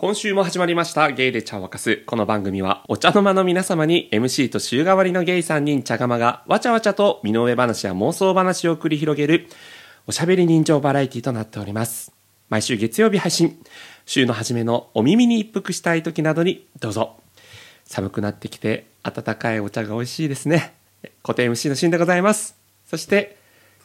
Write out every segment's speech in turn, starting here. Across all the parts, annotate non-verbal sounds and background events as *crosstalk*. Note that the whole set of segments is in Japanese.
今週も始まりましたゲイで茶を沸かす。この番組はお茶の間の皆様に MC と週替わりのゲイ3人茶釜がわちゃわちゃと身の上話や妄想話を繰り広げるおしゃべり人情バラエティとなっております。毎週月曜日配信。週の初めのお耳に一服したい時などにどうぞ。寒くなってきて温かいお茶が美味しいですね。固定 MC のしんでございます。そして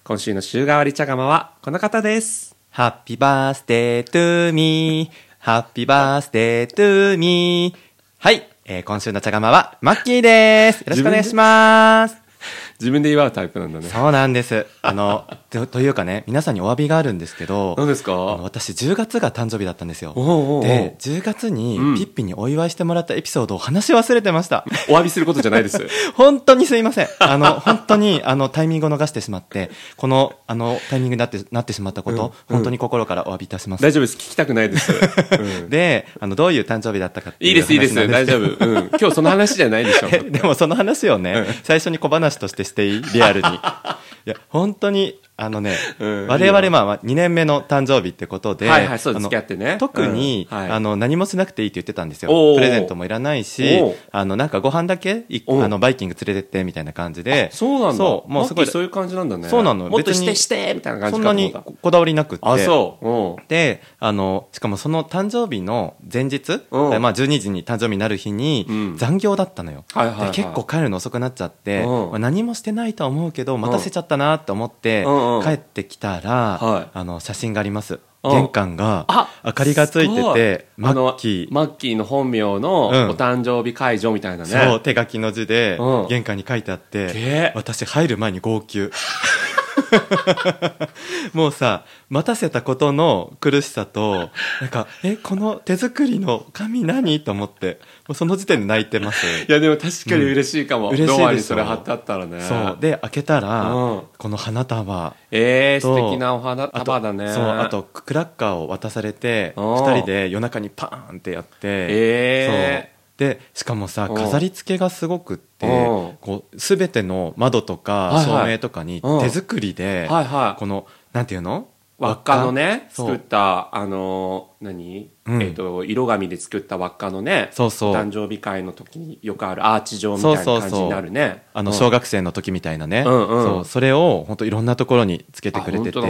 今週の週替わり茶釜はこの方です。ハッピーバースデートゥーミー。ハッピーバースデートゥーミー。はい。えー今週の茶釜は、マッキーです。よろしくお願いします。自分で祝うタイプなんだね。そうなんです。あの、*laughs* とというかね、皆さんにお詫びがあるんですけど、何ですか？私10月が誕生日だったんですよ。で、10月にうんピッピにお祝いしてもらったエピソードを話し忘れてました。お詫びすることじゃないです。*laughs* 本当にすいません。あの、*laughs* 本当に、あの、タイミングを逃してしまって、この、あの、タイミングになって、なってしまったこと、うん本当に心からお詫びいたします。大丈夫です。聞きたくないです。うんで、あの、どういう誕生日だったかっていういいです、いいです。大丈夫。うん。今日その話じゃないでしょ。えでもその話をね、最初に小話としてしてステイリアルに。いや、本当に、あのね、うん我々まあ2年目の誕生日ってことで、はいはいそう付き合ってね。特に、あの、何もしなくていいって言ってたんですよ。プレゼントもいらないしあの、なんかご飯だけあの、バイキング連れてってみたいな感じで、そうなんだ。そう、もうすごい、そういう感じなんだね。そうなの。もっとしてしてみたいな感じかそんなにこだわりなくって。たあ、そう。で、あの、しかもその誕生日の前日、うん。まあ12時に誕生日になる日にうん。残業だったのよ。結構帰るの遅くなっちゃって、何もしてないとは思うけど、待たせちゃったなって思って帰ってきたら、はい。あの、写真があります。うん。玄関が、明かりがついてて、マッキー、マッキーの本名のうん。お誕生日会場みたいなね。そう、手書きの字でうん、玄関に書いてあってげ、私入る前に号泣。*laughs* もうさ、待たせたことの苦しさと、なんか、え、この手作りの紙何と思って、もうその時点で泣いてます。いや、でも確かに嬉しいかも。うん嬉しいでしょドアにそれ貼ってあったらね。そう。で、開けたら、うんこの花束。えー、素と敵なお花束だね。そう、あと、クラッカーを渡されて、うん二人で夜中にパーンってやって、えそう。で、しかもさ、うん。飾り付けがすごくって、うん。こう、すべての窓とか照明とかにうん。手作りで、はいはい。この、なんていうの？輪っかのね、作った、あのー、何、うん。えっ、と、色紙で作った輪っかのね、そうそう。誕生日会の時によくあるアーチ状みたいな感じになるね。あの、うん。小学生の時みたいなね。うんうん。そう、それを、本当いろんなところにつけてくれてて。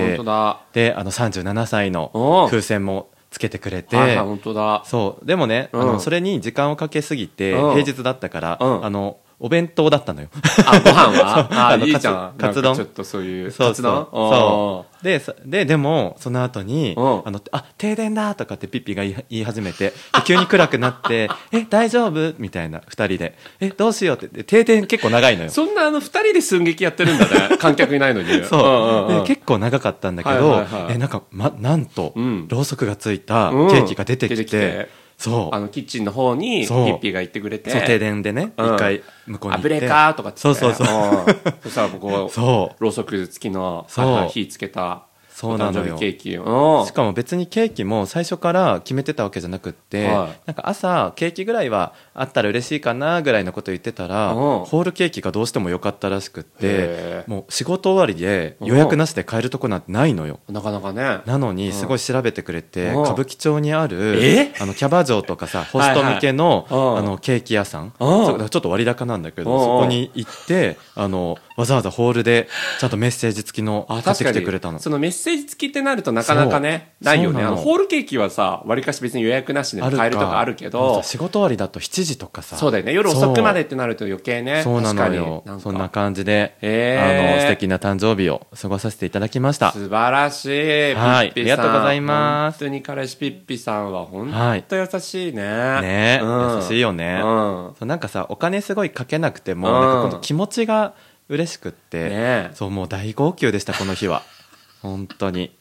で、あの、37歳の風船もつけてくれて、はいはい、本当だ。そう。でもね、あうんの、それに時間をかけすぎて、うん平日だったから、うんあの、お弁当だったのよ。あ、ご飯は？*laughs* あ、あのいいじゃん。カツ丼ちょっとそういう。そうそう。カツ丼？そう。で、そで、でも、その後に、うんあの、あ、停電だとかってピッピが言い始めて、で急に暗くなって、*laughs* え、大丈夫？みたいな、二人で。え、どうしようって。で停電結構長いのよ。そんなあの、二人で寸劇やってるんだね。*laughs* 観客いないのに。そう、結構長かったんだけど、えなんか、ま、なんと、うんろうそくがついたケうんーキが出てきてそう。あの、キッチンの方に、ピッピーが行ってくれて。そう停電でね一、うん。回向こうに行って。あブレーカーとかっつって。そうそうそう。ん。そしたらここそう。ろうそく付きの火つけたそうなのよ。ケーキうんしかも別にケーキも最初から決めてたわけじゃなくって、はい。なんか朝ケーキぐらいはあったら嬉しいかなぐらいのこと言ってたら、うん。ホールケーキがどうしても良かったらしくってもう仕事終わりで予約なしで買えるとこなんてないのよ。なかなかね。なのにすごい調べてくれて、うん。歌舞伎町にあるえ？あのキャバ嬢とかさホスト向けの,、あのケーキ屋さん、ちょっと割高なんだけど、うん。そこに行ってあのわざわざホールでちゃんとメッセージ付きのあ買ってきてくれたの。そのメッセージ付きってなるとなかなかねないよねあのホールケーキはさわりかし別に予約なしでも買えるとかあるけどさ仕事終わりだと7時とかさそうだよね。夜遅くまでってなると余計ね。そうなのよ。そんな感じで、へーあの素敵な誕生日を過ごさせていただきました。素晴らしい。はい。ピッピさん。ありがとうございます。本当に彼氏ピッピさんは本はい当優しいね。ねうん。優しいよね、うん。そうなんかさお金すごいかけなくても、うん。なんかこの気持ちが嬉しくって、ねそうもう大号泣でしたこの日は *laughs* 本当に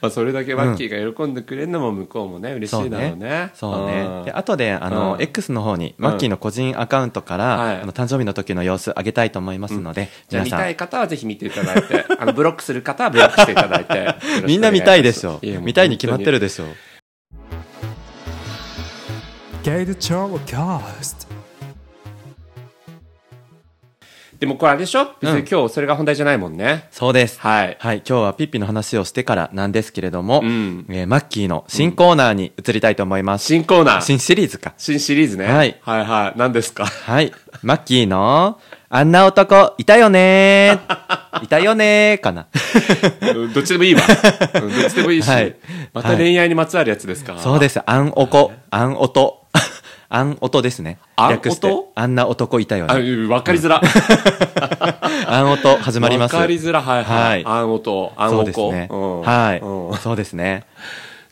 まあそれだけマッキーが喜んでくれるのも向こうもね、嬉しいだろうね。そうね。んで、後で、あの、うん X の方に、マッキーの個人アカウントから、はいあの、誕生日の時の様子あげたいと思いますので、じゃあ皆さん、見たい方はぜひ見ていただいて、*laughs* あの、ブロックする方はブロックしていただいて。みんな見たいでしょ。見たいに決まってるでしょ。Gay the Cast. でもこれあれでしょ？別に今日それが本題じゃないもんね。そうです。はい。はい、今日はピッピの話をしてからなんですけれども、うんえーマッキーの新コーナーに移りたいと思います。新コーナー。新新シリーズか。シリーズね。はいはいはい。何ですか？はい。マッキーの、あんな男、いたよねー。*laughs* いたよねー、かな。うんどっちでもいいわ。うんどっちでもいいし。はいまた恋愛にまつわるやつですかそうです。あんおこ、あんおと。あんおとですね。あん略しておとあんな男いたよあ、ね。うんわかりづら。*laughs* あんおと始まります。わかりづら。はいははいい。あんおと、あんそう。ですね。うんはい、うんそうですね。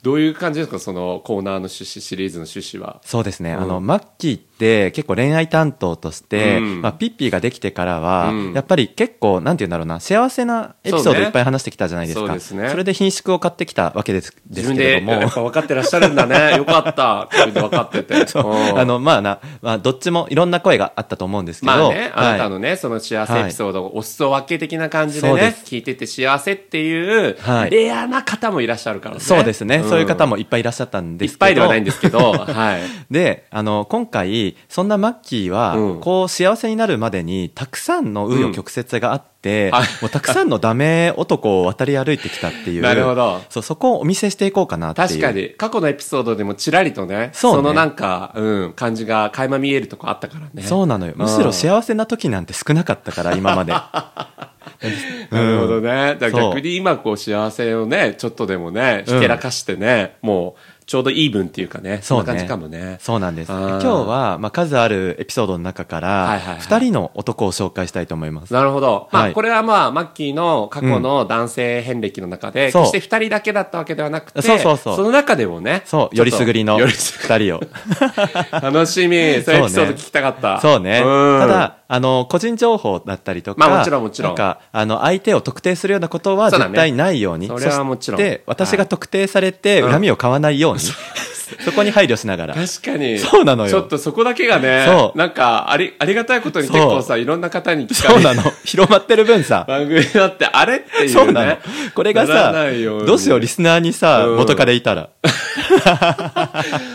どういう感じですか？そのコーナーの趣旨、シリーズの趣旨は。そうですね、うんあのマッキーって結構恋愛担当として、うん。まあ、ピッピーができてからは、うん。やっぱり結構なんて言うんだろうな幸せなエピソードいっぱい話してきたじゃないですか。そうですね。れで品種を買ってきたわけですですけれども。*laughs* 分かってらっしゃるんだね。よかった。自分かってて。*laughs* う。ん。あのまあな、まあ、どっちもいろんな声があったと思うんですけど、まあね、あなたはいのね、その幸せエピソードをお裾分け的な感じでねそうです、聞いてて幸せっていう、はい。レアな方もいらっしゃるからね。そうですね、んそういう方もいっぱいいらっしゃったんいですけど。っぱいではないんですけど、*laughs* はい。であの今回そんなマッキーは、うん。こう幸せになるまでにたくさんの紆余曲折があって、はい。もうたくさんのダメ男を渡り歩いてきたっていうなるほど。そうそこをお見せしていこうかなっていう。確かに、過去のエピソードでもちらりとね、そうねのなんか、うん、感じが垣間見えるとこあったからね。そうなのよ。むしろ幸せな時なんて少なかったから今まで。*laughs* なるほどね。逆に今こう幸せをね、ちょっとでもね、ひけらかしてね、もう、ちょうどイーブンっていうかね、そんな感じかもね。そうなんです。今日は、まあ、数あるエピソードの中から、はいはいはい。2人の男を紹介したいと思います。なるほど。まあ、はい。これはまあ、マッキーの過去の男性遍歴の中で、決して二人だけだったわけではなくて、そう。そうそうの中でもね、そうよりすぐりのよりす2人を。ぐ *laughs* 楽しみ。そういうエピソード聞きたかった。そうね。ん。ただ、あの、個人情報だったりとか、まあもちろんもちろん。なんか、あの、相手を特定するようなことは絶対ないように。それはもちろん。して、私が特定されて、うん。恨みを買わないように、ます。そこに配慮しながら。確かに。そうなのよちょっとそこだけがね、そうなんか、あり、ありがたいことに結構さ、いろんな方に聞かれるそうなの。広まってる分さ、番組だって、あれっていうね。そうなの。これがさないよう、にどうしよう、リスナーにさ、うん元彼いたら。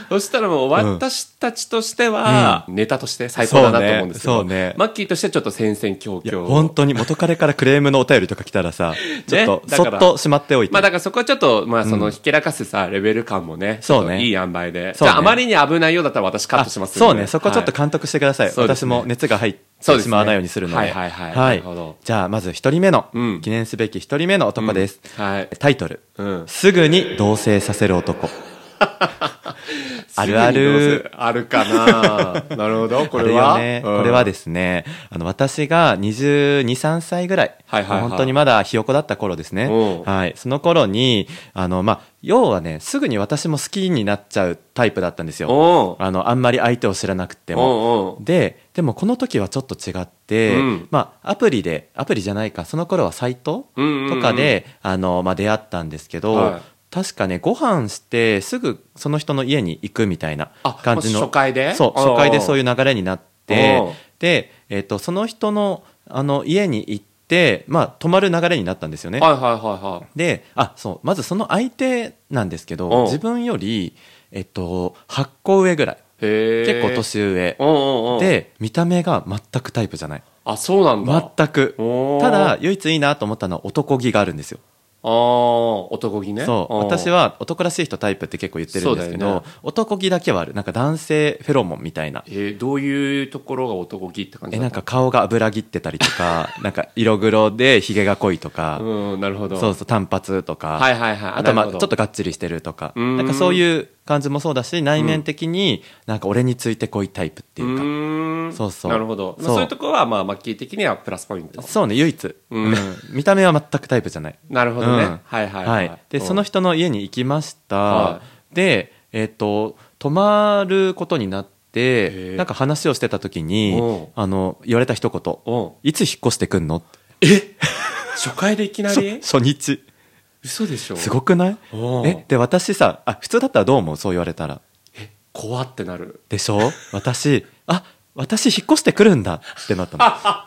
そしたらもう私たちとしては、ネタとして最高だなと思うんですけど、そうねマッキーとしてはちょっと戦々恐々。本当に元彼からクレームのお便りとか来たらさ、ちょっと、そっとしまっておいて。まあだからそこはちょっと、まあそのひけらかすさ、レベル感もね、そうねいい塩梅で。そうねじゃああまりに危ないようだったら私カットしますそうね、そこちょっとはい監督してください。そうですね私も熱が入ってしまわないようにするので。はいはいはいなるほどじゃあ、まず一人目の、うん記念すべき一人目の男です。はい。タイトル、うん。すぐに同棲させる男。*laughs* あるあるあるかな *laughs* なるほど。これは？ね。うんこれはですね、あの、私が22、3歳ぐらい。はいはいはい本当にまだひよこだった頃ですねうん。はい。その頃に、あの、まあ、要はね、すぐに私も好きになっちゃうタイプだったんですよ。あの、あんまり相手を知らなくても。で、でもこの時はちょっと違って、うんまあ、アプリで、アプリじゃないか、その頃はサイトとかで、あの、まあ、出会ったんですけど、はい確かね、ご飯して、すぐその人の家に行くみたいなあ感じの。初回で？そう、初回でそういう流れになってで、えっ、と、その人の、あの、家に行って、まあ、泊まる流れになったんですよね。はいはいはいはい。で、あ、そう、まずその相手なんですけど、自分より、えっと、8個上ぐらい。結構年上。で、見た目が全くタイプじゃない。あ、そうなんだ。全く。ただ、唯一いいなと思ったのは男気があるんですよ。ああ、男気ね。そう。私は、は男らしい人タイプって結構言ってるんですけど、ね男気だけはある。なんか男性フェロモンみたいな。えー、どういうところが男気って感じえ、なんか顔が油ぎってたりとか、*laughs* なんか色黒でヒゲが濃いとか、うん、なるほど。そうそう、単発とか、はいはいはい。あとまあちょっとがっちりしてるとか、なんかそういう感じもそうだし、内面的になんか俺についてこいタイプっていうか、うーんそうそうなるほど。まあそうそういうところは、まあ、マッキー的にはプラスポイント。そうね、唯一、うんうん *laughs* 見た目は全くタイプじゃない。なるほどね。うん。はいはいははい。い。で、うん。その人の家に行きました。はで、えっ、と、泊まることになって、なんか話をしてた時にうん、あの、言われた一言、うん。いつ引っ越してくんの？初回でいきな *laughs* 初り？初日。嘘でしょ？すごくない？うん。え、で、私さ、あ、普通だったらどう思う？そう言われたら。怖ってなる。でしょ？私、あ、私引っ越してくるんだってなったの。あ、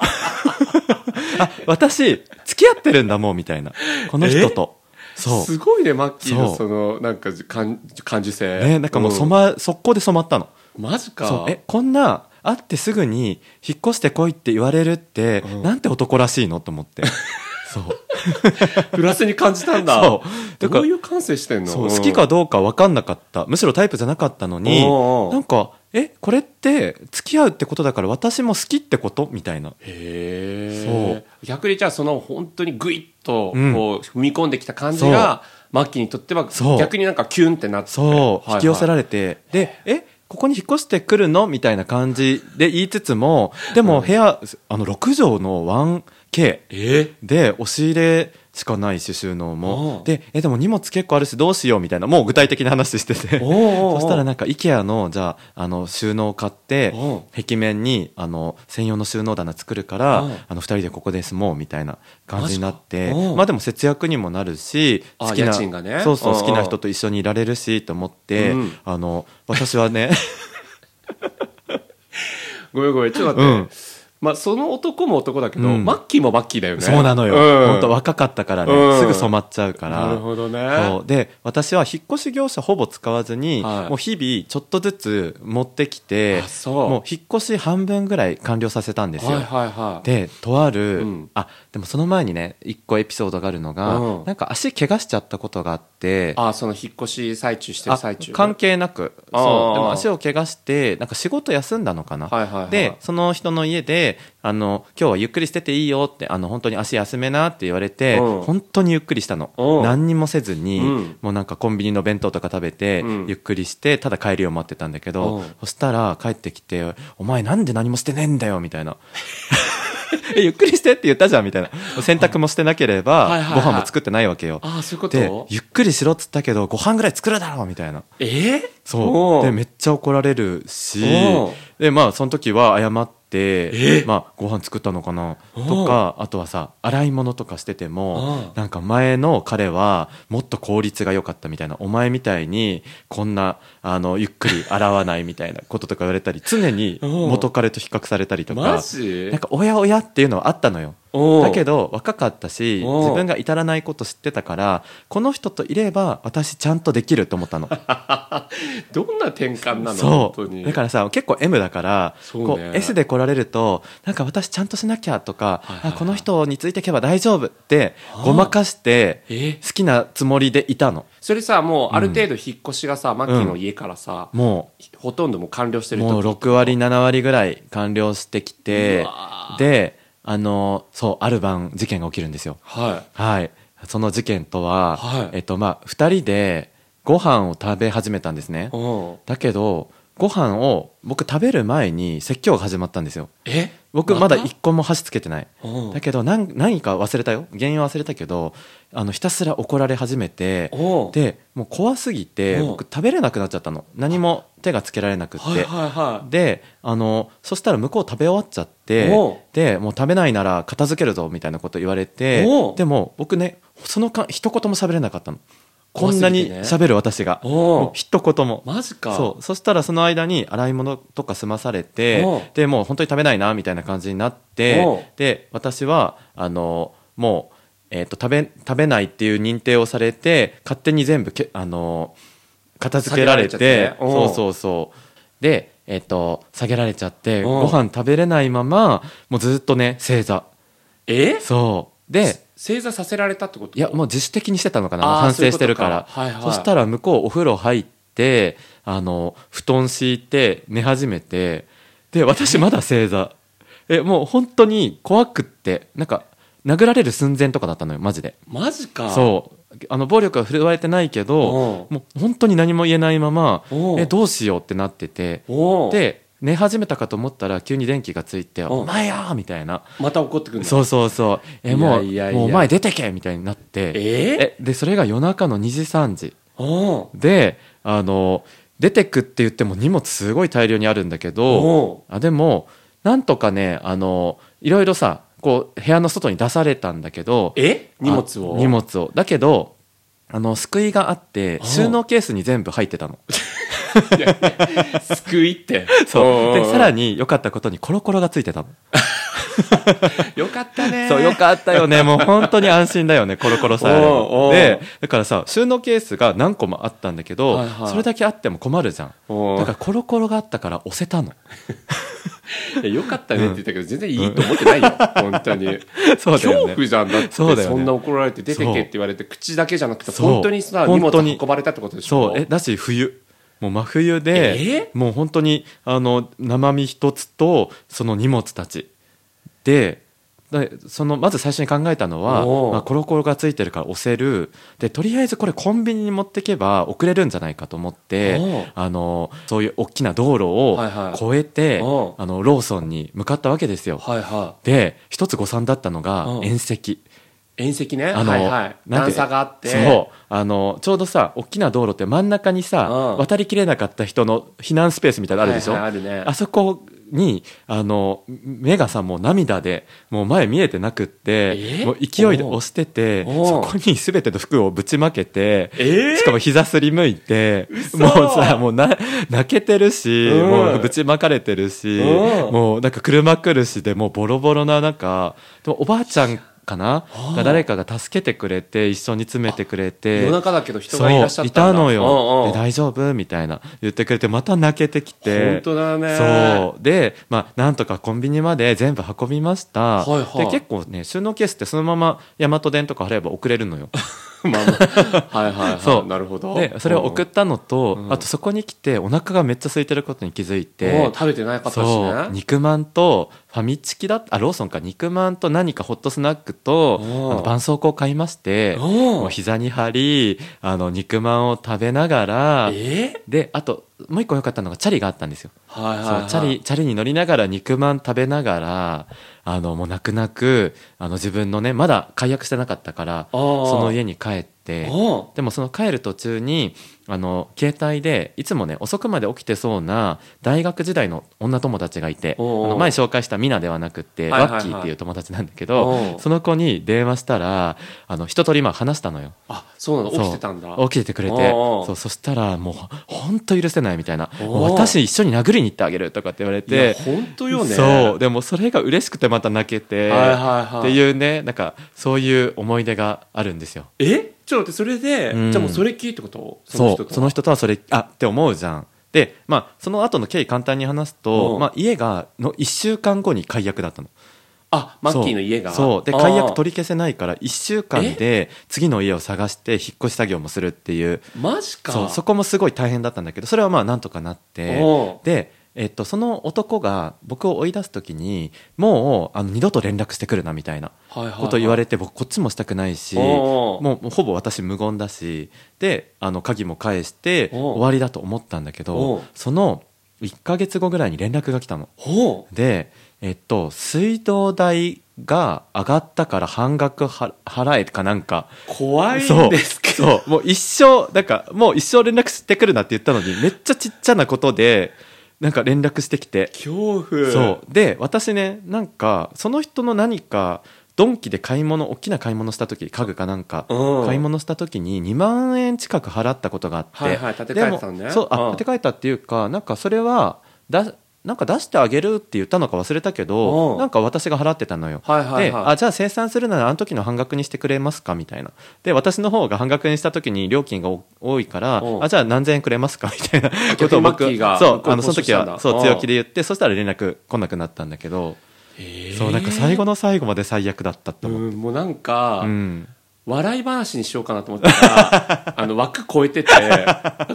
*laughs* 私、付き合ってるんだもうみたいな。この人と。そう。すごいね、マッキーのその、なんか、感感受性。ね、なんかもう染ま、速攻で染まったの。うんマジか。そう。え、こんな、会ってすぐに引っ越してこいって言われるって、うんなんて男らしいの？と思って。*laughs* そう。プラスに感じたんだ。そうどういう感性してんの？そう好きかどうか分かんなかった。むしろタイプじゃなかったのに、なんか、え、これって付き合うってことだから私も好きってこと？みたいな。へえ。逆にじゃあその本当にグイッとうん。こう踏み込んできた感じが、マッキーにとっては逆になんかキュンってなって。そう、引き寄せられれて、で、え、ここに引っ越してくるの？みたいな感じで言いつつも、でも部屋、あの、6畳の 1K え？で、押し入れしかないし、収納うもん。で、え、でも荷物結構あるし、どうしようみたいな、もう具体的な話してて。*laughs* そしたらなんか、IKEA の、じゃあ、あの、収納を買ってう。ん、壁面に、あの、専用の収納棚作るからうん、あの、二人でここで住もうみたいな感じになって。まあでも節約にもなるし、あ好きな、そうそう、う。ん好きな人と一緒にいられるし、と思ってうん、あの、私はね、*laughs* ごめんごめん、ちょっと待って。うんまあその男も男だけど、うんマッキーもマッキーだよね。そうなのよ。うん本当若かったからうね、んすぐ染まっちゃうから。なるほどね。そうで私は引っ越し業者ほぼ使わずに、はいもう日々ちょっとずつ持ってきてあそうもう引っ越し半分ぐらい完了させたんですよ。はいはいはい。でとある、うんあでもその前にね一個エピソードがあるのが、うんなんか足怪我しちゃったことがあってあ、その引っ越し最中してる最中。あ関係なくあーそうでも足を怪我してなんか仕事休んだのかな、はいはいはいでその人の家であの今日はゆっくりしてていいよってあの本当に足休めなって言われて、うん。本当にゆっくりしたの、うん。何にもせずに、うん。もうなんかコンビニの弁当とか食べて、うん。ゆっくりしてただ帰りを待ってたんだけど、うん。そしたら帰ってきて「お前なんで何もしてねえんだよ」みたいな。*laughs* えゆっくりしてって言ったじゃんみたいな。洗濯もしてなければ、ご飯も作ってないわけよ。あ、そういうこでとゆっくりしろっつったけどご飯ぐらい作るだろうみたいな。えー？そう。でめめっちゃ怒られるしでまあその時は謝ってえまあご飯作ったのかな？とかあとはさ洗い物とかしてておもうなんか前の彼はもっと効率が良かったみたいなお前みたいにこんなあのゆっくり *laughs* 洗わないみたいなこととか言われたり常に元彼と比較されたりとマかジ？なんかおやおやっていうのはあったのよだけど若かったし自分が至らないこと知ってたからこの人といれば私ちゃんとできると思ったの。*laughs* どんな転換なの？そう。本当に。だからさ結構 M だからね。こう S で来られるとなんか私ちゃんとしなきゃとか、はいはいはい。あこの人についていけば大丈夫ってごまかしてえ？好きなつもりでいたの。それさもうある程度引っ越しがさ、マッキーの家からさ、もほとんどもう完了してうる時もう6割7割ぐらい完了してきうてであのそうある晩事件が起きるんですよ。ははい。その事件とは、はい。えっとまあ2人でご飯を食べ始めたんですね。だけどご飯を僕食べる前に説教が始まったんですよ。え？僕まだた？一個も箸つけてない。う。んだけど何何か忘れたよ？原因は忘れたけどあのひたすら怒られ始めてでもう怖すぎてう。ん僕食べれなくなっちゃったの。何も手がつけられなくって、であのそしたら向こう食べ終わっちゃってでもう食べないなら片付けるぞみたいなこと言われてでも僕ねその間一言も喋れなかったのこんなに喋る私が。一言も。マジか。そう。そしたらその間に洗い物とか済まされてでもう本当に食べないなみたいな感じになってで私はあのもう、えー、と食べ食べないっていう認定をされて勝手に全部けあの片付けられてってね。おう。そうそうそう。で、えー、と下げられちゃってご飯食べれないままもうずっとね正座。え？そう。で正座させられたってこと？いやもう自主的にしてたのかな。反省してるから。そはいはい。そしたら向こうお風呂入ってあの布団敷いて寝始めてで私まだ正座。えもう本当に怖くってなんか殴られる寸前とかだったのよマジで。マジか。そう。あの暴力は振るわれてないけどう。もう本当に何も言えないままえどうしようってなってて。で寝始めたかと思ったら急に電気がついて「お前や!」みたいな。また怒ってくるんだ。そうそうそう。えもうもうお前出てけみたいになって。ええでそれが夜中の2時3時。であの出てくって言っても荷物すごい大量にあるんだけどあでもなんとかねあのいろいろさこう部屋の外に出されたんだけどえ？荷物を？あ荷物を。だけどあの救いがあってお収納ケースに全部入ってたの *laughs* 救いって。そう。でさらにに良かったことにコロコロがついてたの。*laughs* よかったね。そうよかったよね。*laughs* もう本当に安心だよねコロコロさえ。でだからさ収納ケースが何個もあったんだけど、はいはい。それだけあっても困るじゃん。だからコロコロがあったから押せたの。*laughs* よかったねって言ったけど、全然いいと思ってないよ。本当に。そうだよね。恐怖じゃん。だってそうだよね。そんな怒られて出てけって言われて口だけじゃなくて本当にさ荷物運ばれたってことでしょ。そう。えだし冬もう真冬でえ？もう本当にあの生身一つとその荷物たちででそのまず最初に考えたのは、まあ、コロコロがついてるから押せる。でとりあえずこれコンビニに持ってけば送れるんじゃないかと思ってあのそういう大きな道路をはいはい。越えて、おう。あのローソンに向かったわけですよ。はいはで一つ誤算だったのがうん。縁石。い縁石ね。あのはい段差があって。そう。あのちょうどさ大きな道路って真ん中にさ、うん。渡りきれなかった人の避難スペースみたいなのあるでしょ、はいはいあるね。あそこにあの目がさもう涙でもう前見えてなくってえ？もう勢いで押しててそこに全ての服をぶちまけてえ？ーしかも膝すりむいて嘘。もうさもうな泣けてるし、うん。もうぶちまかれてるし、うん。もうなんか車来るしでもうボロボロな中でもおばあちゃんかな？ああが誰かが助けてくれて一緒に詰めてくれて。夜中だけど人がいらっしゃったいたのよ、で大丈夫？みたいな言ってくれてまた泣けてきて。本当だね。そう。で、まあ、なんとかコンビニまで全部運びました、はいはい。で結構ね収納ケースってそのまま大和電とか貼れば送れるのよ *laughs* まあまあ。はいはいはい。そう。なるほど。でそれを送ったのと、うん。あとそこに来てお腹がめっちゃ空いてることに気づいうんて食べてなかったしね。肉まんとファミチキだあローソンか。肉まんと何かホットスナックとあうんの絆創膏を買いましてうんもう膝に貼りあの肉まんを食べながらえ？であともう一個良かったのがチャリがあったんですよ、はいはいはい。チャリチャリに乗りながら肉まん食べながらあのもう泣く泣くあの自分のねまだ解約してなかったからその家に帰っておう。でもその帰る途中にあの携帯でいつもね遅くまで起きてそうな大学時代の女友達がいてあの前紹介したミナではなくってワッキーっていう友達なんだけおどう。その子に電話したらあの一通りまあ話したのよ。あそうなの？起きてたんだ。起きててくれて。そうそしたらもう本当許せないみたいな。私一緒に殴りに行ってあげるとかって言われて。本当よね。そう。でもそれが嬉しくてまた泣けて、っていうねなんかそういう思い出があるんですよ。え？ちょっと待ってそれで、うん。じゃあもうそれ聞いってこと？そう。とその人とはそれあって思うじゃん。でまあその後の経緯簡単に話すと、うん。まあ、家がの1週間後に解約だったの。あマッキーの家が。そう。で解約取り消せないから1週間で次の家を探して引っ越し作業もするっていう。マジか。そうそこもすごい大変だったんだけどそれはまあなんとかなって。おう。で、えっと、その男が僕を追い出す時にもうあの二度と連絡してくるなみたいなことを言われて僕こっちもしたくないしもうほぼ私無言だしであの鍵も返して終わりだと思ったんだけおどう。その1ヶ月後ぐらいに連絡が来たの。で、えっと、水道代が上がったから半額は払えかなんか。怖いそうんですけど。そう。もう一生なんかもう一生連絡してくるなって言ったのにめっちゃちっちゃなことでなんか連絡してきて。恐怖。そう。で私ねなんかその人の何かドンキで買い物大きな買い物した時家具かなんかうん。買い物した時に2万円近く払ったことがあって、はいはい立て替えてたのね。そうあ、うん。立て替えたっていうかなんかそれはだなんか出してあげるって言ったのか忘れたけど、うん。なんか私が払ってたのよ。であじゃあ生産するならあの時の半額にしてくれますかみたいな。で私の方が半額にした時に料金がお多いからうん。あじゃあ何千円くれますかみたいなことを僕そうあのその時はそううん強気で言ってそしたら連絡来なくなったんだけど、えー。そうなんか最後の最後まで最悪だったって。う思う、んもうなんか、うん笑い話にしようかなと思ったら *laughs* あの枠超えてて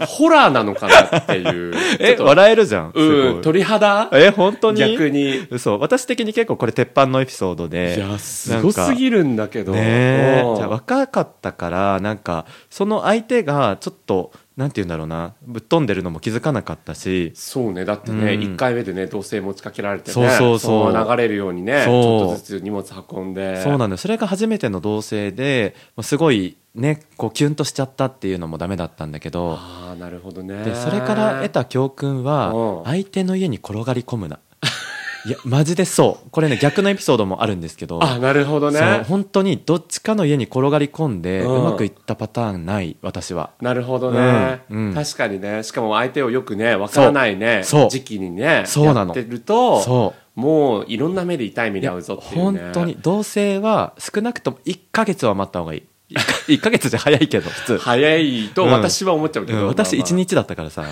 ホラーなのかなっていうえ笑えるじゃん。すうん鳥肌？え本当に？逆に。そう私的に結構これ鉄板のエピソードでいやすごすぎるるんだけど。ねじゃあ若かったからなんかその相手がちょっとなんて言うんだろうな。ぶっ飛んでるのも気づかなかったし。そうね。だってね、うん。1回目でね同性持ちかけられてねそうそうそう。流れるようにねちょっとずつ荷物運んで。そうなんだよ。それが初めての同棲でまあすごいねこうキュンとしちゃったっていうのもダメだったんだけど。ああなるほどね。でそれから得た教訓はうん。相手の家に転がり込むないやマジでそう。これね逆のエピソードもあるんですけど。あなるほどね。本当にどっちかの家に転がり込んでううんまくいったパターンない私は。なるほどね、うんうん。確かにね。しかも相手をよくねわからないねそう。時期にねそうなの。やってるとそう。もういろんな目で痛い目に遭うぞっていう本ね当に同棲は少なくとも1ヶ月は待った方がいい。1ヶ月じゃ早いけど普通、早いと私は思っちゃうけど、うん私まあまあ。1日だったからさ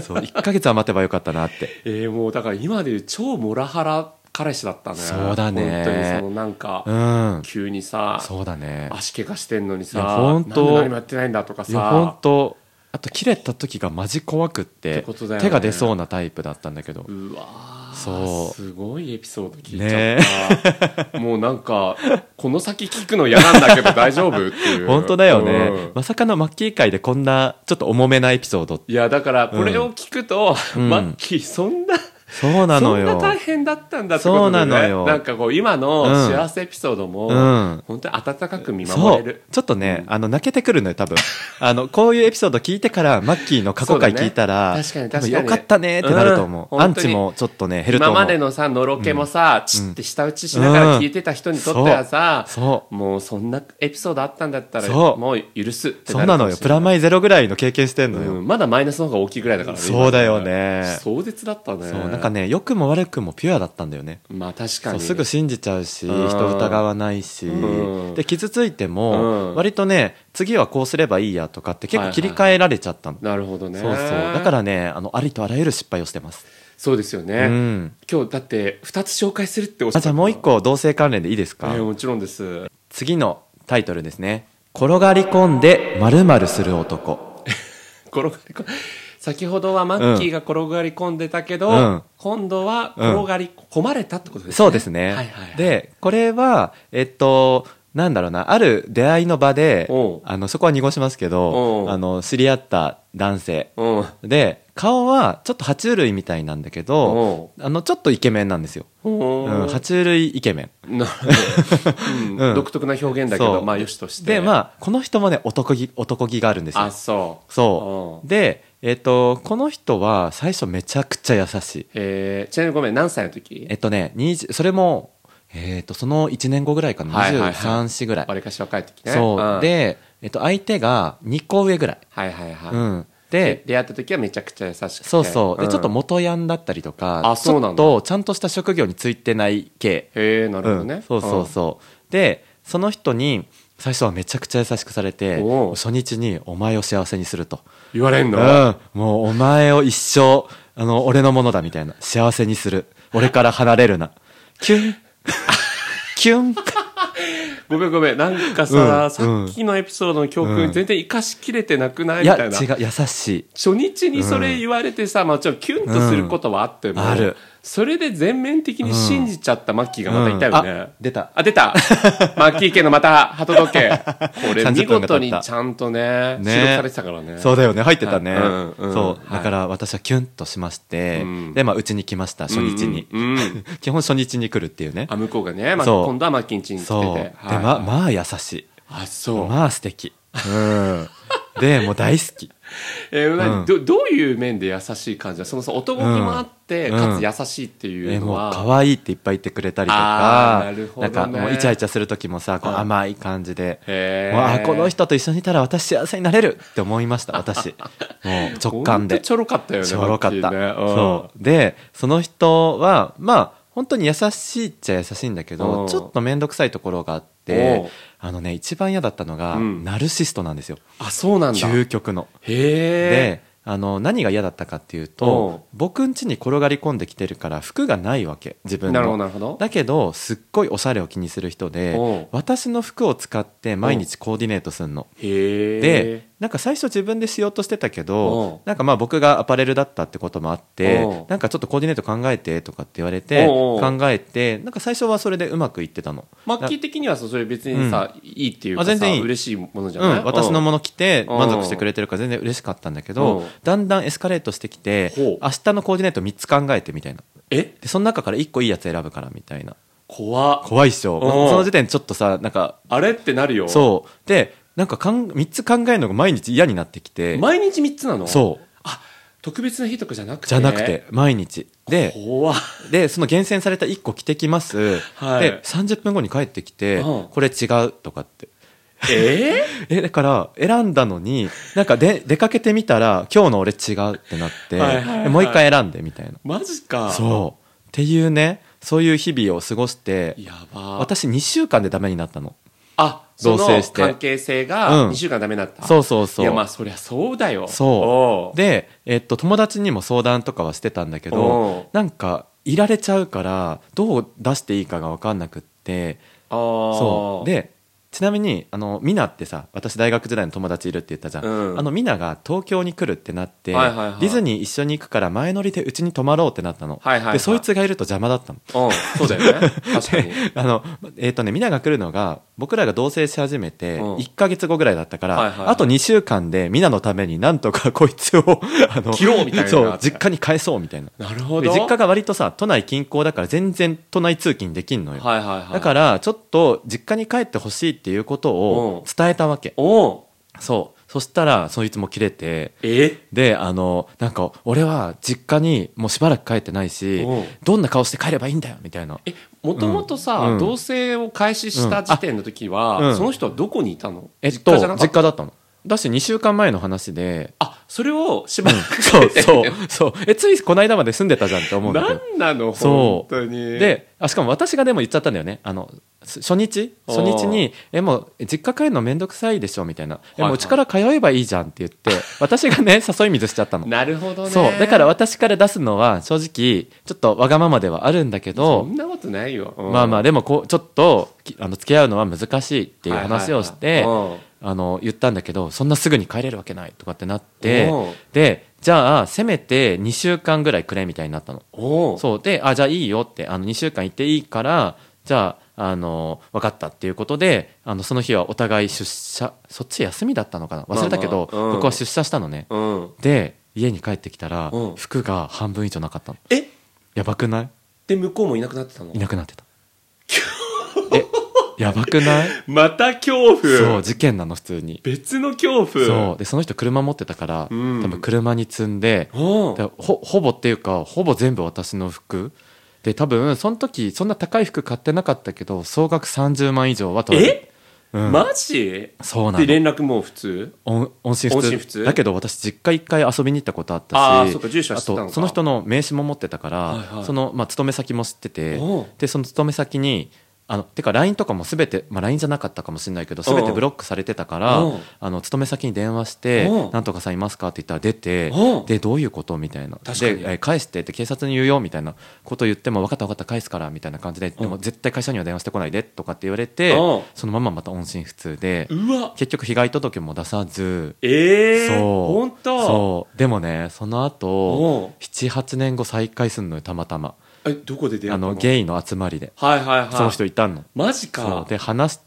そう1ヶ月は待てばよかったなって。*laughs* えー、もうだから今でいう超モラハラ彼氏だったね。そうだね。本当にそのなんか、うん。急にさそうだね。足怪我してんのにさいやほんとなんで何もやってないんだとかいや本さ当。あと切れた時がマジ怖くっってね。手が出そうなタイプだったんだけど。うわーそう。すごいエピソード聞いちゃった、*laughs* もうなんかこの先聞くの嫌なんだけど大丈夫っていう。本当だよね、うん。まさかのマッキー界でこんなちょっと重めなエピソード。いやだからこれを聞くと、うん。マッキーそんなそうなのよ。そんな大変だったんだってことで、ね、そうなのよ。なんかこう今のうん。幸せエピソードも、うん。本当に温かく見守れる。ちょっとね、あの泣けてくるのよ多分。*laughs* あのこういうエピソード聞いてからマッキーの過去回聞いたら、ね。確かに確かに。よかったねってなると思う、うん。アンチもちょっとね減ると今思うまでのさのろけもさ、チッて舌打ちしながら聞いてた人にとってはさ、そう。もうそんなエピソードあったんだったらもう許すってそうなのよ。プライ、マイゼロぐらいの経験してんのよ、うん。まだマイナスの方が大きいぐらいだからね。そうだよね。壮絶だったねかね良くも悪くもピュアだったんだよね。まあ確かに。すぐ信じちゃうしうん。人疑わないし。うん。で傷ついてもうん。割とね次はこうすればいいやとかって結構切り替えられちゃったの、なるほどね。そうそう。だからねあのありとあらゆる失敗をしてます、そうですよね、うん。今日だって2つ紹介するっておっしゃった。あじゃあもう一個同性関連でいいですか、えーもちろんです。次のタイトルですね。転がり込んで〇〇する男。*laughs* 転がりこ先ほどはマッキーが転がり込んでたけど、うん。今度は転がり込まれたってことですね、そうですね、はいはいはい、でこれはえっとなんだろうなある出会いの場であのそこは濁しますけおどう。あの知り合った男性。う。んで顔はちょっと爬虫類みたいなんだけどおあのちょっとイケメンなんですよ、う。んうん、爬虫類イケメン。なるほど、独特な表現だけどまあよしとして。でまあこの人もね男気男気があるんですよ。あそう。そう。でえっとこの人は最初めちゃくちゃ優しい。えー、ちなみにごめん何歳の時？えっとね20それもえっとその1年後ぐらいかな。はいはいはい。23歳ぐらい。わりかし若い時ね。そう、ん。で、えっと、相手が2個上ぐらい、はいはいはい、うん、でで出会った時はめちゃくちゃ優しくて。そうそう。で、ん。ちょっと元ヤンだったりとかあそうなんだ。ちょっとちゃんとした職業についてない系。へえなるほどね、うん。そうそうそう、でその人に最初はめちゃくちゃ優しくされて初日に「お前を幸せにする」と。言われん「の、うん、もうお前を一生あの俺のものだ」みたいな「幸せにする。俺から離れるな」キュン。*laughs* キュン。ごめんごめん。なんかさ、うんさっきのエピソードの教訓、うん。全然生かしきれてなくない？みたいな。違う。優しい。初日にそれ言われてさ、まあちょっとキュンとすることはあっても、うん。あるそれで全面的に信じちゃったマッキーがまたいたよね、うん。あ出た。あ、出た。*laughs* マッキー家のまた鳩時計。*laughs* これ見30分が経った。事にちゃんとね、ね。記録されてたからね。そうだよね。入ってたね、はいうんうん。そう。はいだから私はキュンとしまして、うん。でまあうちに来ました初日に、うんうんうん。*laughs* 基本初日に来るっていうね。あ、向こうがね、まあ、今度はマッキーん家に来てて。そう、はい。でままあ優しい。あ、そう。まあ素敵。うんでもう大好き。*laughs* えー何うん。どどういう面で優しい感じだそのさ男気もあって、うん。かつ優しいっていえもううのは、可愛いっていっぱい言ってくれたりとかなね。んかもうイチャイチャする時もさこううん。甘い感じで、へー。もうあこの人と一緒にいたら私幸せになれるって思いました *laughs* 私。もう直感で。ちょろかったよね。ちょろかった、ね。うん。そう。でその人はまあ本当に優しいっちゃ優しいんだけうんどちょっと面倒くさいところがあっおてうあのね一番嫌だったのが、うんナルシストなんですよあ、そうなんだ。究極の。へえ。であの何が嫌だったかっていうと僕ん家に転がり込んできてるから服がないわけ自分なるほど、のなるほど。だけどすっごいおしゃれを気にする人で私の服を使って毎日コーディネートするのへえ。でなんか最初自分でしようとしてたけどなんかまあ僕がアパレルだったってこともあってなんかちょっとコーディネート考えてとかって言われて考えてなんか最初はそれでうまくいってたの。マッキー的にはさそれ別にさ、いいっていうか全然いい。嬉しいものじゃない、うん、私のもの着てう。ん満足してくれてるから全然嬉しかったんだけうどんだんだんエスカレートしてきて明日のコーディネート3つ考えてみたいな。え？でその中から1個いいやつ選ぶからみたいな怖っ怖いっしょうんその時点でちょっとさなんかあれってなるよそうでなんかかん3つ考えるのが毎日嫌になってきて。毎日3つなの？そう。あ特別な日とかじゃなくて？じゃなくて毎日。ででその厳選された1個着てきます、はい。で30分後に帰ってきて、うん。これ違うとかって。え *laughs* えだから選んだのになんかで出かけてみたら今日の俺違うってなってはいはいはい。でもう一回選んでみたいな。ー、マジか。そう。っていうねそういう日々を過ごしてやば。私2週間でダメになったのあその同棲して。関係性がうん。2週間ダメだった、そうそうそう。いやまあそりゃそうだよ。そおう。で、えっと、友達にも相談とかはしてたんだけおどなんかいられちゃうからどう出していいかが分かんなくって。そう。でちなみにあのミナってさ私大学時代の友達いるって言ったじゃん、うん。あのミナが東京に来るってなって、ディズニー一緒に行くから前乗りでうちに泊まろうってなったの、でそいつがいると邪魔だったの。うんそうだよね。*laughs* 確かに。あのえっ、とねミナが来るのが僕らが同棲し始めてうん。1か月後ぐらいだったから、あと2週間でミナのためになんとかこいつを *laughs* あの切ろうみたいな。そう実家に返そうみたいな。なるほど。で実家が割とさ都内近郊だから全然都内通勤できんのよ、はいはいはい。だからちょっと実家に帰ってほしいっていうことを伝えたわけ。そう。そしたらそいつも切れてえ？であのなんか俺は実家にもうしばらく帰ってないしどんな顔して帰ればいいんだよみたいな。えもともとさ、うん。同棲を開始した時点の時は、うん。その人はどこにいたの？えっと実家だったの。だし2週間前の話であそれをしばらくそうて。そうそう。えついこの間まで住んでたじゃんって思うんだけど何なの？本当に。であしかも私がでも言っちゃったんだよね。あのす初日？初日に「えもう実家帰るの面倒くさいでしょ」みたいな「えはいもううちから通えばいいじゃん」って言って *laughs* 私がね誘い水しちゃったの。なるほどね。そう。だから私から出すのは正直ちょっとわがままではあるんだけそどんなことないよ、うん。まあまあでもこうちょっときあの付き合うのは難しいっていう話をして、はい。はいはいあの言ったんだけどそんなすぐに帰れるわけないとかってなってう。んでじゃあせめて2週間ぐらいくれみたいになったの。そう。であじゃあいいよってあの2週間行っていいからじゃああの分かったっていうことであのその日はお互い出社そっち休みだったのかな？忘れたけど、まあまあうん。僕は出社したのね。うん。で家に帰ってきたら、うん。服が半分以上なかったの。え？やばくない？で向こうもいなくなってたの？いなくなってた。え *laughs* やばくない？また恐怖。そう事件なの普通に。別の恐怖。そう。でその人車持ってたから、うん。多分車に積んでほほぼっていうかほぼ全部私の服。で多分その時そんな高い服買ってなかったけど総額30万以上は取られえ、うん。マジ？そうなの。で連絡もう普通？音音信不通。音信不通？だけど私実家一回遊びに行ったことあったしあーそっか住所は知ってたのか。とその人の名刺も持ってたから、はいはい。その、まあ、勤め先も知っててでその勤め先にあのてか LINE とかも全て、まあ、LINE じゃなかったかもしれないけど全てブロックされてたからあの勤め先に電話しておう「なんとかさんいますか?」って言ったら出てでどういうことみたいな。でえ返してって警察に言うよみたいなこと言っても分かった分かった返すからみたいな感じででも絶対会社には電話してこないでとかって言われてそのまままた音信不通で結局被害届も出さずええー、そう。本当。そう。でもねそのお後う78年後再会すんのよたまたまえどこで出会あったの？のゲイの集まりで。はいはいはい。その人いたの。マジそかう。で話し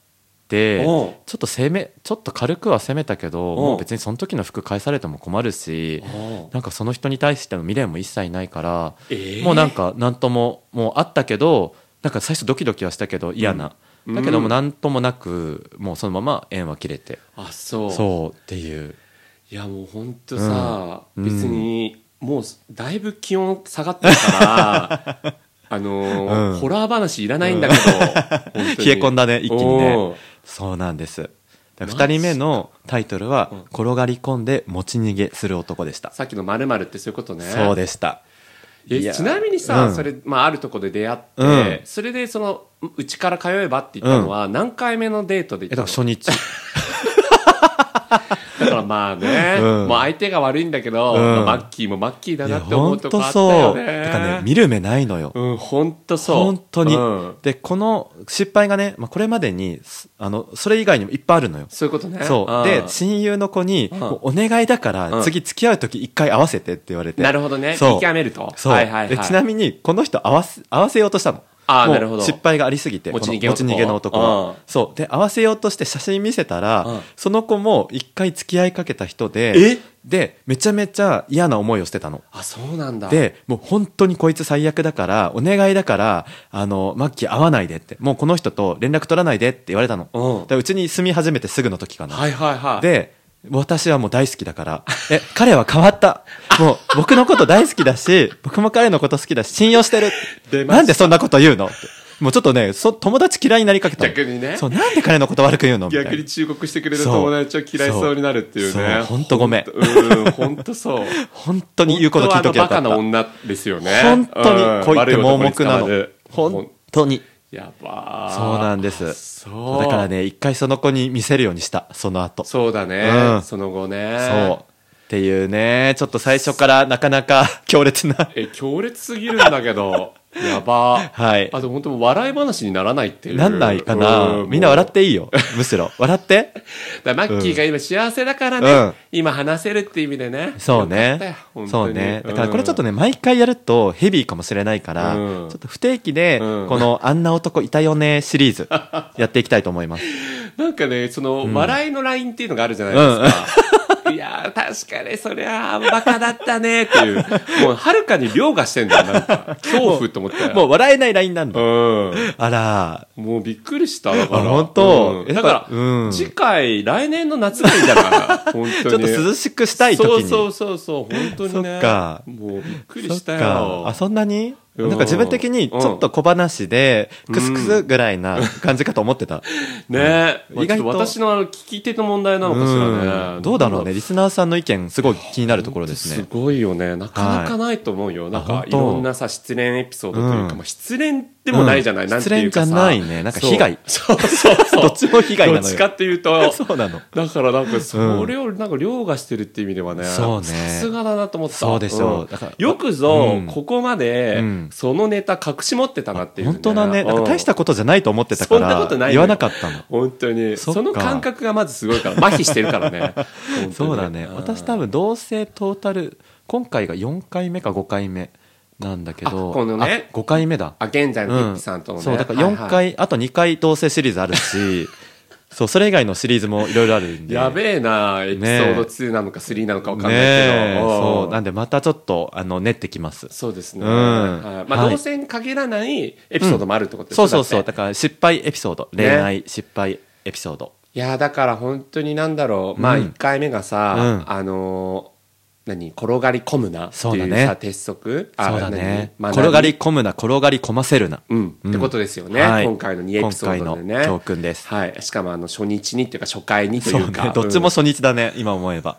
ておう。ちょっと攻めちょっと軽くは攻めたけど別にその時の服返されても困るしおう。なんかその人に対しての未練も一切ないからえーもうなんか何とももうあったけどなんか最初ドキドキはしたけど嫌な、うん。だけども何ともなくもうそのまま縁は切れて。あそう。そうっていう。いやもう本当さ、うん。別にもうだいぶ気温下がってるから *laughs* あのーうん。ホラー話いらないんだけど、*laughs* 本当に。冷え込んだね一気にね。そうなんです。マジ2人目のタイトルはうん「転がり込んで持ち逃げする男」でした、さっきのまるってそういうことね。そうでした。ちなみにさ、うん。それ、まあ、あるとこで出会って、うん。それでそのうちから通えばって言ったのは何回目のデートでえ行ったの？初日まあね、うん。もう相手が悪いんだけど、うん。まあマッキーもマッキーだなって思本当うとこあったそう。よねてかね見る目ないのよ。うん本当そう。本当に、うん。でこの失敗がね、まあ、これまでにすあのそれ以外にもいっぱいあるのよ。そういうことね。そう。で親友の子にお願いだかうん。ら次付き合う時一回合わせてって言われて。なるほどね。そう。見極めると。そう、はいはいはい。でちなみにこの人合わせ合わせようとしたのあーなるほど。失敗がありすぎて持ち逃げの持ち逃げの男うんはそう。で合わせようとして写真見せたら、うんその子も一回付き合いかけた人でえ？でめちゃめちゃ嫌な思いをしてたの。あそうなんだ。でもう本当にこいつ最悪だからお願いだからあのマッキー会わないでってもうこの人と連絡取らないでって言われたの。うん。うちに住み始めてすぐの時かな、はいはいはい。で私はもう大好きだから。え彼は変わった。もう僕のこと大好きだし *laughs* 僕も彼のこと好きだし信用してる。なんでそんなこと言うの？ってもうちょっとねそ友達嫌いになりかけたの。逆にね。そうなんで彼のこと悪く言うの？逆に忠告してくれる友達を嫌いそうになるっていうね。ほんとごめん。本当そう。*laughs* 本当に言うこと聞いとけばよ本当はあのバカかったな女ですよね。本当に恋って盲目なの。本当に。いやば。ーそうなんです。そうだからね一回その子に見せるようにしたその後。そうだね、うん。その後ね。そう。っていうねちょっと最初からなかなか *laughs* 強烈な。え強烈すぎるんだけど *laughs* やば。ーはい。あと本当笑い話にならないっていう。なんないかな。うんみんな笑もっていいよむしろ。笑って。*laughs* マッキーが今幸せだからね、うん。今話せるって意味でね。そうね。そうね。だからこれちょっとね、ね毎回やるとヘビーかもしれないからうん。ちょっと不定期でうん。この「あんな男いたよね」シリーズ *laughs* やっていきたいと思います。なんかねその、笑いのラインっていうのがあるじゃないですか、いやー確かにそりゃバカだったねっていう。もうはるかに凌駕してんだよなんか。恐怖って思って。もう笑えないラインなんだ。うん。あら。もうびっくりしただから。あ本当？うん。だから、うん。次回来年の夏がいいんじゃない？*laughs* 本当に。ちょっと涼しくしたい時に。そうそうそうそう本当にね。そっか。もうびっくりしたか。よあそんなに？うんなんか自分的にちょっと小話でクスクスぐらいな感じかと思ってた。*laughs* ね。うん。意外と私のあの聞き手の問題なのかしらね。うん。どうだろうねリスナーさんの意見すごい気になるところですすねごいよね。なかなかないと思うよ、なんかいろんなさ失恋エピソードというか、うん。まあ、失恋でもないじゃない、うん。なんていうかさ。失恋じゃないね。なんか被害。*laughs* そうそうそう。どっちも被害なのよ。どっちかっていうと。そうなの。だからなんかそれをなんか凌駕してるっていう意味ではね、そうね。さすがだなと思った。そうでしょう。ん。だからよくぞ、うん。ここまでうん。そのネタ隠し持ってたなっていう、本当だね。なん。か大したこことじゃないと思ってたかそんならことない言わなかったの。本当に。その感覚がまずすごいから麻痺してるからね。*laughs* そうだね。私多分同棲トータル今回が4回目か5回目なんだけどあこのね。あ5回目だ。あ現在のピッうん。ピさんとのね、そうだから4回、はい。はいあと2回同棲シリーズあるし *laughs* そうそれ以外のシリーズもいろいろあるんで。やべえなエピソード2なのか3なのか分かんないけど、そうなんでまたちょっとあの練ってきます。そうですね、うん。はい。まあ、はい。同性に限らないエピソードもあるってことですそうそうそう。だって。だから失敗エピソード。恋愛失敗エピソード。いやだから本当になんだろう、まあうん。1回目がさ、うん。あのー何転がり込むなってそうだね。いうさ鉄則あそうだね。何転がり込むな転がり込ませるな。ってことですよね、はい。今回の2エピソードでね。教訓です。はい、しかもあの初日にっていうか初回にとそいううかね。どっちも初日だね *laughs* 今思えば。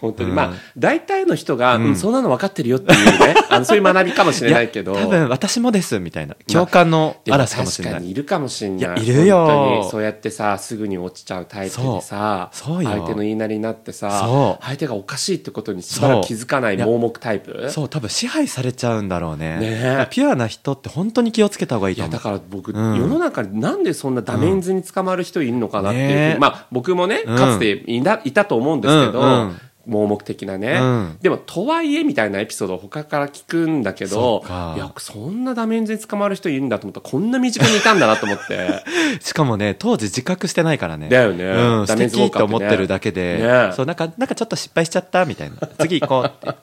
本当に、うん。まあ大体の人が、うん。うんそんなの分かってるよっていうね。あのそういう学びかもしれないけど。や多分私もですみたいな。共感の嵐かもしれない。確かにいるかもしれない。いやいるよ。そうやってさすぐに落ちちゃうタイプでさ相手の言いなりになってさ相手がおかしいってことにしばらく気づかない盲目タイプ？そう多分支配されちゃうんだろうね。ね。ピュアな人って本当に気をつけた方がいいいやと思う。だから僕、うん。世の中になんでそんなダメンズに捕まる人いるのかなっていうふうに、ねえまあ僕もねうんかつていたいたと思うんですけど、うんうん盲目的なね、うん。でもとはいえみたいなエピソードを他から聞くんだけどいやそんなダメンズに捕まる人いるんだと思ったらこんな身近にいたんだなと思って。*laughs* しかもね当時自覚してないからね。だよね。うん、素ダメージ敵多かったねって思ってるだけで、ね。そうなんかなんかちょっと失敗しちゃったみたいな。次行こうって。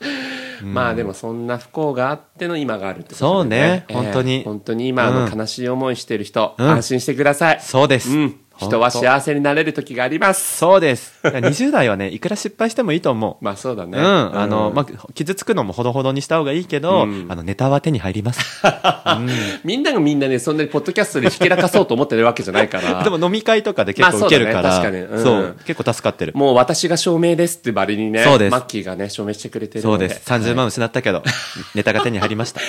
*laughs* まあでもそんな不幸があっての今があるってことで、そうね本当に。本当に今あのうん。悲しい思いしてる人、うん。安心してください、そうです、うん、人は幸せになれる時があります。そうです。いや20代はねいくら失敗してもいいと思う。*laughs* まあそうだね。うん、あの、まあ、傷つくのもほどほどにした方がいいけど、うん。あの、ネタは手に入ります。*laughs* みんながみんなねそんなにポッドキャストでひけらかそうと思ってるわけじゃないから。*laughs* でも飲み会とかで結構まあ受けるから、そうだね確かに。うん。そう。結構助かってる。もう私が証明ですってバリにねそうです。マッキーがね証明してくれてるので。そうです。30万失ったけど、ネタが手に入りました。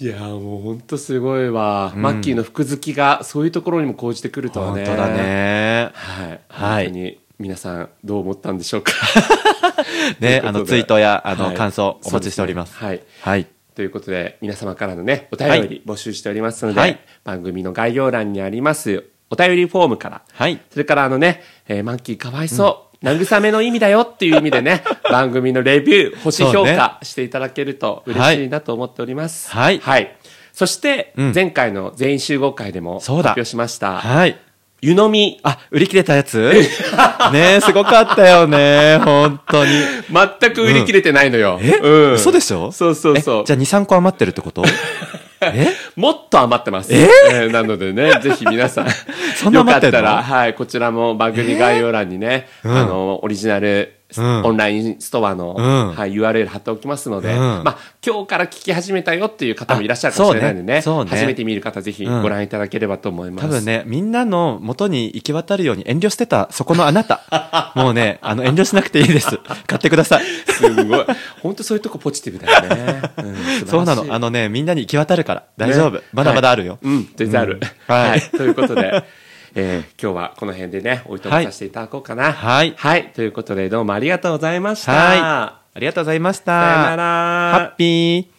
いやーもう本当すごいわ、マッキーの服好きがそういうところにも講じてくるとはね。本当だね。はい、はい。本当に皆さんどう思ったんでしょうか。*laughs* ね、あの、ツイートや、あの、はい。感想お待ちしております。ねはい。はい。ということで皆様からのねお便はい。り募集しておりますので、はい。番組の概要欄にありますお便りフォームから。はい。それからあのね、えーマッキーかわいそう、慰めの意味だよっていう意味でね、*laughs* 番組のレビュー、星評価していただけると嬉しいなと思っております。はいはい。そして、うん前回の全員集合会でも発表しました、はい。湯飲み。あ、売り切れたやつ？*laughs* ねすごかったよね本当に。全く売り切れてないのよ。え、うん嘘でしょ？そうそうそうえじゃあ2、3個余ってるってこと？え *laughs* *laughs* もっと余ってます。え？ーなのでね、*laughs* ぜひ皆さん、そんよかったら、はい、こちらも番組概要欄にね、うん。あの、オリジナルうんオンラインストアの、うんはい、URL 貼っておきますので、うんまあ、今日から聞き始めたよっていう方もいらっしゃるかもしれないんでね、あそうねね初めて見る方ぜひうんご覧いただければと思います。多分ね、みんなの元に行き渡るように遠慮してた、そこのあなた。*laughs* もうね、あの、遠慮しなくていいです。*laughs* 買ってください。すごい。本当そういうとこポジティブだよね。*laughs* そうなの。あのね、みんなに行き渡るから。大丈夫。ねまだまだあるよ。はいうん、全然ある。はい。ということで、えー今日はこの辺でね、おいとめさせていただこうかな。はいはい。ということで、どうもありがとうございました。はい。ありがとうございました。さよなら。ハッピー。